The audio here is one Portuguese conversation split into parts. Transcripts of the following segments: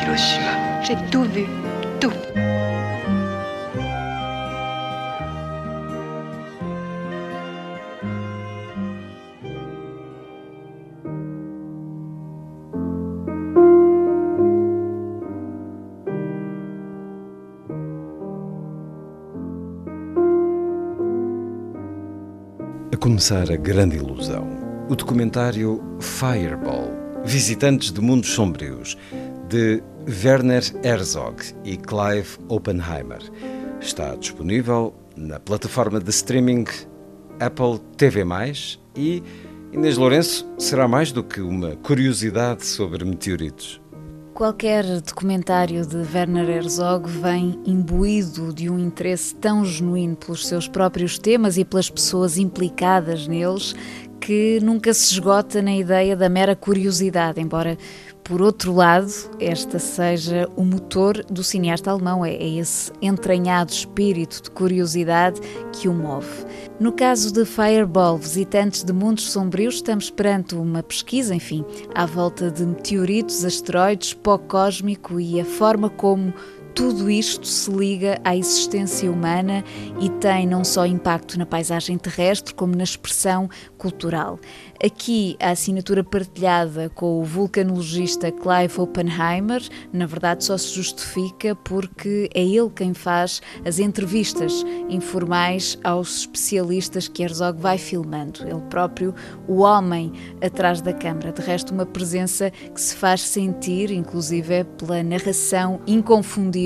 Hiroshima. J'ai tout vu, tout. A começar a grande ilusão. O documentário Fireball Visitantes de Mundos Sombrios, de Werner Herzog e Clive Oppenheimer. Está disponível na plataforma de streaming Apple TV. E Inês Lourenço será mais do que uma curiosidade sobre meteoritos. Qualquer documentário de Werner Herzog vem imbuído de um interesse tão genuíno pelos seus próprios temas e pelas pessoas implicadas neles que nunca se esgota na ideia da mera curiosidade, embora por outro lado, esta seja o motor do cineasta alemão, é, é esse entranhado espírito de curiosidade que o move. No caso de Fireball, Visitantes de Mundos Sombrios, estamos perante uma pesquisa, enfim, à volta de meteoritos, asteroides, pó cósmico e a forma como tudo isto se liga à existência humana e tem não só impacto na paisagem terrestre, como na expressão cultural. Aqui, a assinatura partilhada com o vulcanologista Clive Oppenheimer, na verdade, só se justifica porque é ele quem faz as entrevistas informais aos especialistas que Herzog vai filmando. Ele próprio, o homem atrás da câmara. De resto, uma presença que se faz sentir, inclusive, pela narração inconfundível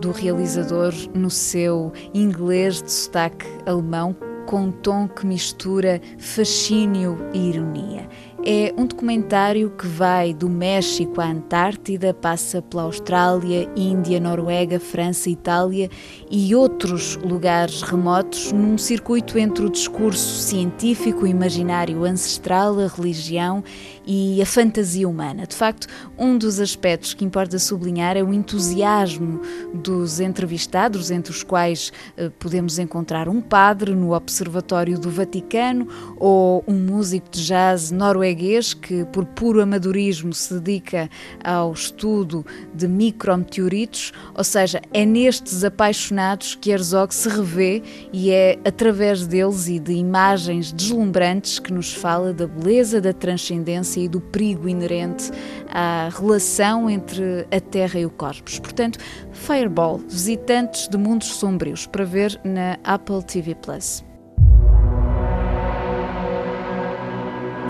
do realizador no seu inglês de sotaque alemão, com um tom que mistura fascínio e ironia. É um documentário que vai do México à Antártida, passa pela Austrália, Índia, Noruega, França, Itália e outros lugares remotos, num circuito entre o discurso científico, imaginário ancestral, a religião e a fantasia humana. De facto, um dos aspectos que importa sublinhar é o entusiasmo dos entrevistados, entre os quais eh, podemos encontrar um padre no Observatório do Vaticano ou um músico de jazz norueguês que, por puro amadorismo, se dedica ao estudo de micrometeoritos, ou seja, é nestes apaixonados que Herzog se revê e é através deles e de imagens deslumbrantes que nos fala da beleza, da transcendência e do perigo inerente à relação entre a Terra e o cosmos. Portanto, Fireball, Visitantes de Mundos Sombrios, para ver na Apple TV Plus.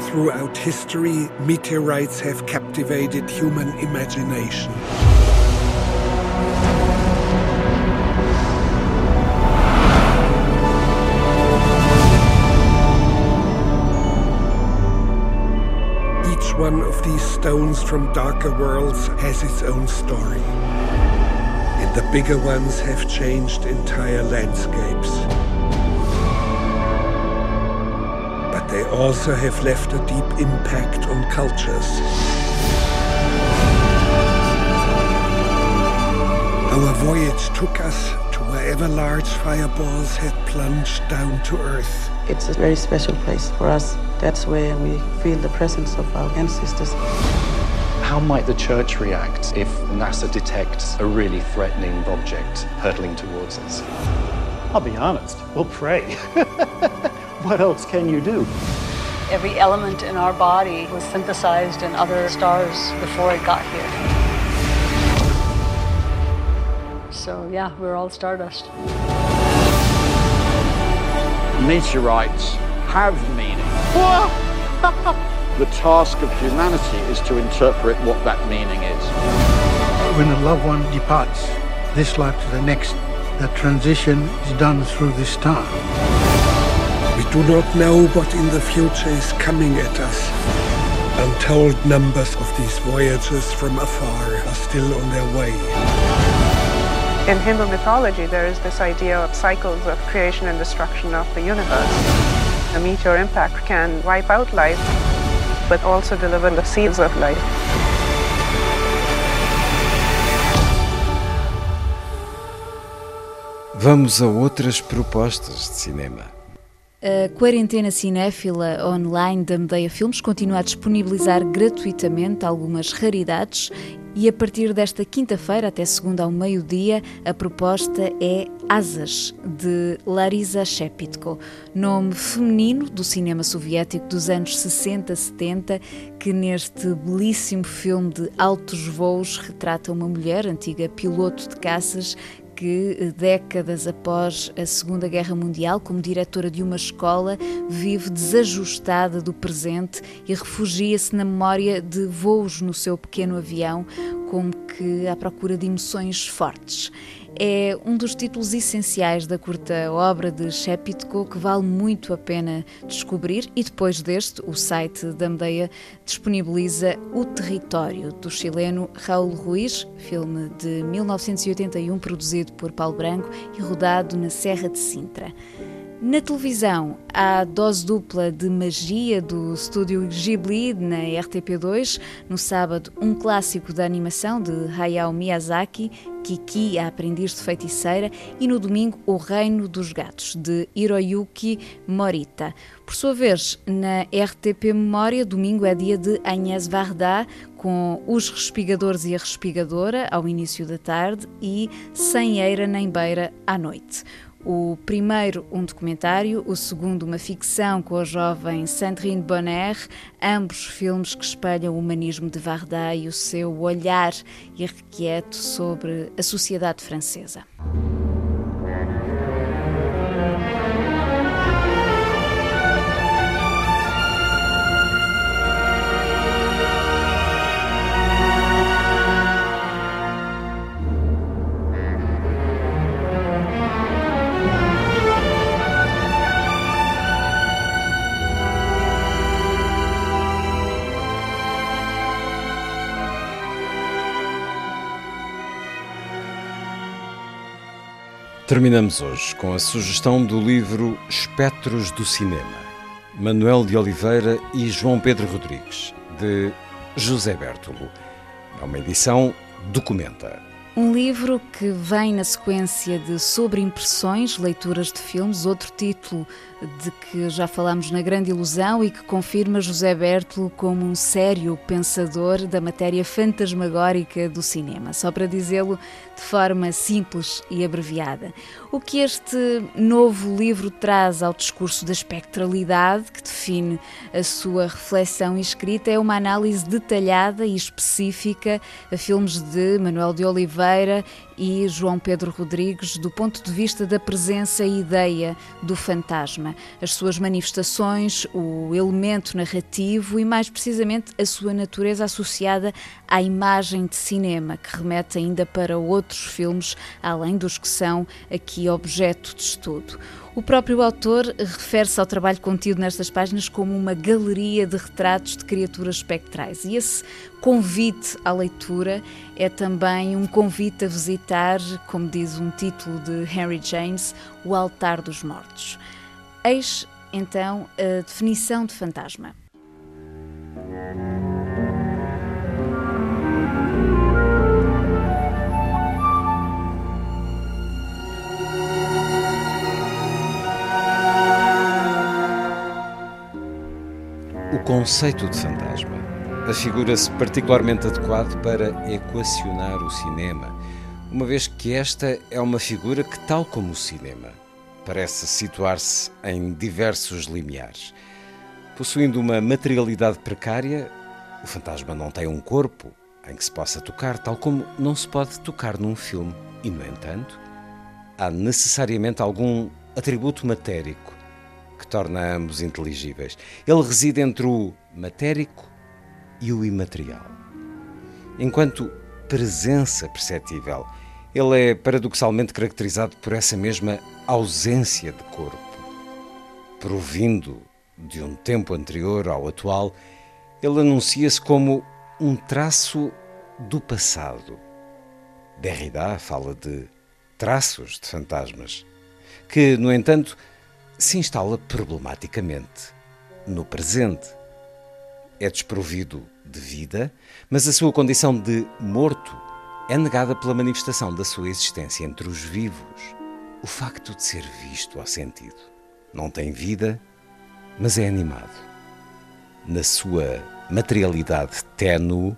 Throughout history, meteorites have captivated human imagination. Each one of these stones from darker worlds has its own story. And the bigger ones have changed entire landscapes. They also have left a deep impact on cultures. Our voyage took us to wherever large fireballs had plunged down to Earth. It's a very special place for us. That's where we feel the presence of our ancestors. How might the church react if NASA detects a really threatening object hurtling towards us? I'll be honest, we'll pray. what else can you do? Every element in our body was synthesized in other stars before it got here. So, yeah, we're all stardust. Meteorites have meaning. the task of humanity is to interpret what that meaning is. When a loved one departs this life to the next, that transition is done through this time. We do not know what in the future is coming at us. Untold numbers of these voyagers from afar are still on their way. In Hindu mythology, there is this idea of cycles of creation and destruction of the universe. A meteor impact can wipe out life, but also deliver the seeds of life. Vamos a outras propostas de cinema. A quarentena cinéfila online da Medeia Filmes continua a disponibilizar gratuitamente algumas raridades e a partir desta quinta-feira até segunda ao meio-dia a proposta é Asas, de Larisa Shepitko, nome feminino do cinema soviético dos anos 60-70, que neste belíssimo filme de altos voos retrata uma mulher, antiga piloto de caças, que, eh, décadas após a Segunda Guerra Mundial, como diretora de uma escola, vive desajustada do presente e refugia-se na memória de voos no seu pequeno avião, como que à procura de emoções fortes é um dos títulos essenciais da curta obra de Shepitko que vale muito a pena descobrir e depois deste, o site da Medeia disponibiliza O Território, do chileno Raul Ruiz, filme de 1981 produzido por Paulo Branco e rodado na Serra de Sintra. Na televisão, há dose dupla de magia do estúdio Ghibli na RTP2. No sábado, um clássico da animação de Hayao Miyazaki, Kiki, a aprendiz de feiticeira, e no domingo, O Reino dos Gatos, de Hiroyuki Morita. Por sua vez, na RTP Memória, domingo é dia de Agnès Varda, com Os Respigadores e a Respigadora, ao início da tarde, e Sem Eira nem Beira, à noite. O primeiro, um documentário, o segundo, uma ficção com a jovem Sandrine Bonner, ambos filmes que espelham o humanismo de Varda e o seu olhar irrequieto sobre a sociedade francesa. Terminamos hoje com a sugestão do livro Espectros do Cinema, Manuel de Oliveira e João Pedro Rodrigues, de José Bertolo. É uma edição Documenta. Um livro que vem na sequência de Sobre Impressões, leituras de filmes, outro título de que já falámos na Grande Ilusão e que confirma José Bertolo como um sério pensador da matéria fantasmagórica do cinema, só para dizê-lo de forma simples e abreviada. O que este novo livro traz ao discurso da espectralidade, que define a sua reflexão e escrita, é uma análise detalhada e específica a filmes de Manuel de Oliveira e João Pedro Rodrigues do ponto de vista da presença e ideia do fantasma, as suas manifestações, o elemento narrativo e, mais precisamente, a sua natureza associada à imagem de cinema, que remete ainda para outros filmes, além dos que são aqui objeto de estudo. O próprio autor refere-se ao trabalho contido nestas páginas como uma galeria de retratos de criaturas espectrais. E esse convite à leitura é também um convite a visitar, como diz um título de Henry James, o altar dos mortos. Eis então a definição de fantasma. Conceito de fantasma afigura-se particularmente adequado para equacionar o cinema, uma vez que esta é uma figura que, tal como o cinema, parece situar-se em diversos limiares. Possuindo uma materialidade precária, o fantasma não tem um corpo em que se possa tocar, tal como não se pode tocar num filme. E, no entanto, há necessariamente algum atributo matérico que torna ambos inteligíveis. Ele reside entre o matérico e o imaterial. Enquanto presença perceptível, ele é paradoxalmente caracterizado por essa mesma ausência de corpo. provindo de um tempo anterior ao atual, ele anuncia-se como um traço do passado. Derrida fala de traços de fantasmas, que, no entanto, se instala problematicamente no presente. É desprovido de vida, mas a sua condição de morto é negada pela manifestação da sua existência entre os vivos, o facto de ser visto ou sentido. Não tem vida, mas é animado. Na sua materialidade ténue,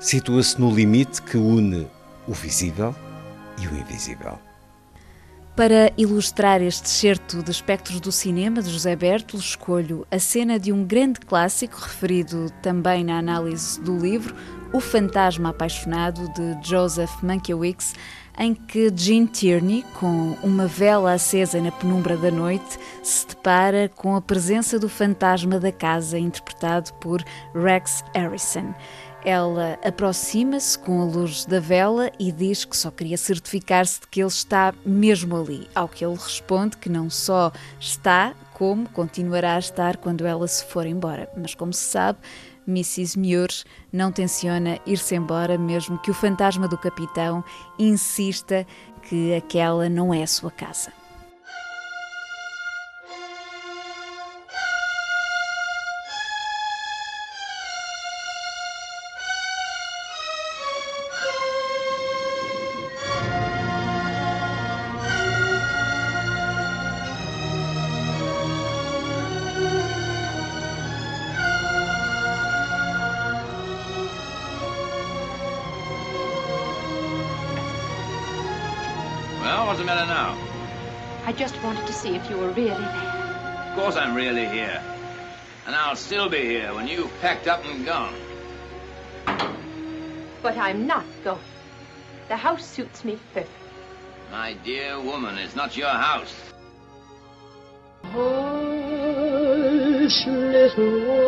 situa-se no limite que une o visível e o invisível. Para ilustrar este certo de espectros do cinema de José Bertolo, escolho a cena de um grande clássico referido também na análise do livro, O Fantasma Apaixonado, de Joseph Mankiewicz, em que Gene Tierney, com uma vela acesa na penumbra da noite, se depara com a presença do fantasma da casa, interpretado por Rex Harrison. Ela aproxima-se com a luz da vela e diz que só queria certificar-se de que ele está mesmo ali. Ao que ele responde que não só está, como continuará a estar quando ela se for embora. Mas, como se sabe, Mrs. Muir não tenciona ir-se embora, mesmo que o fantasma do capitão insista que aquela não é a sua casa. Well, what's the matter now? I just wanted to see if you were really there. Of course I'm really here. And I'll still be here when you've packed up and gone. But I'm not going. The house suits me perfect. My dear woman, it's not your house. Hush, little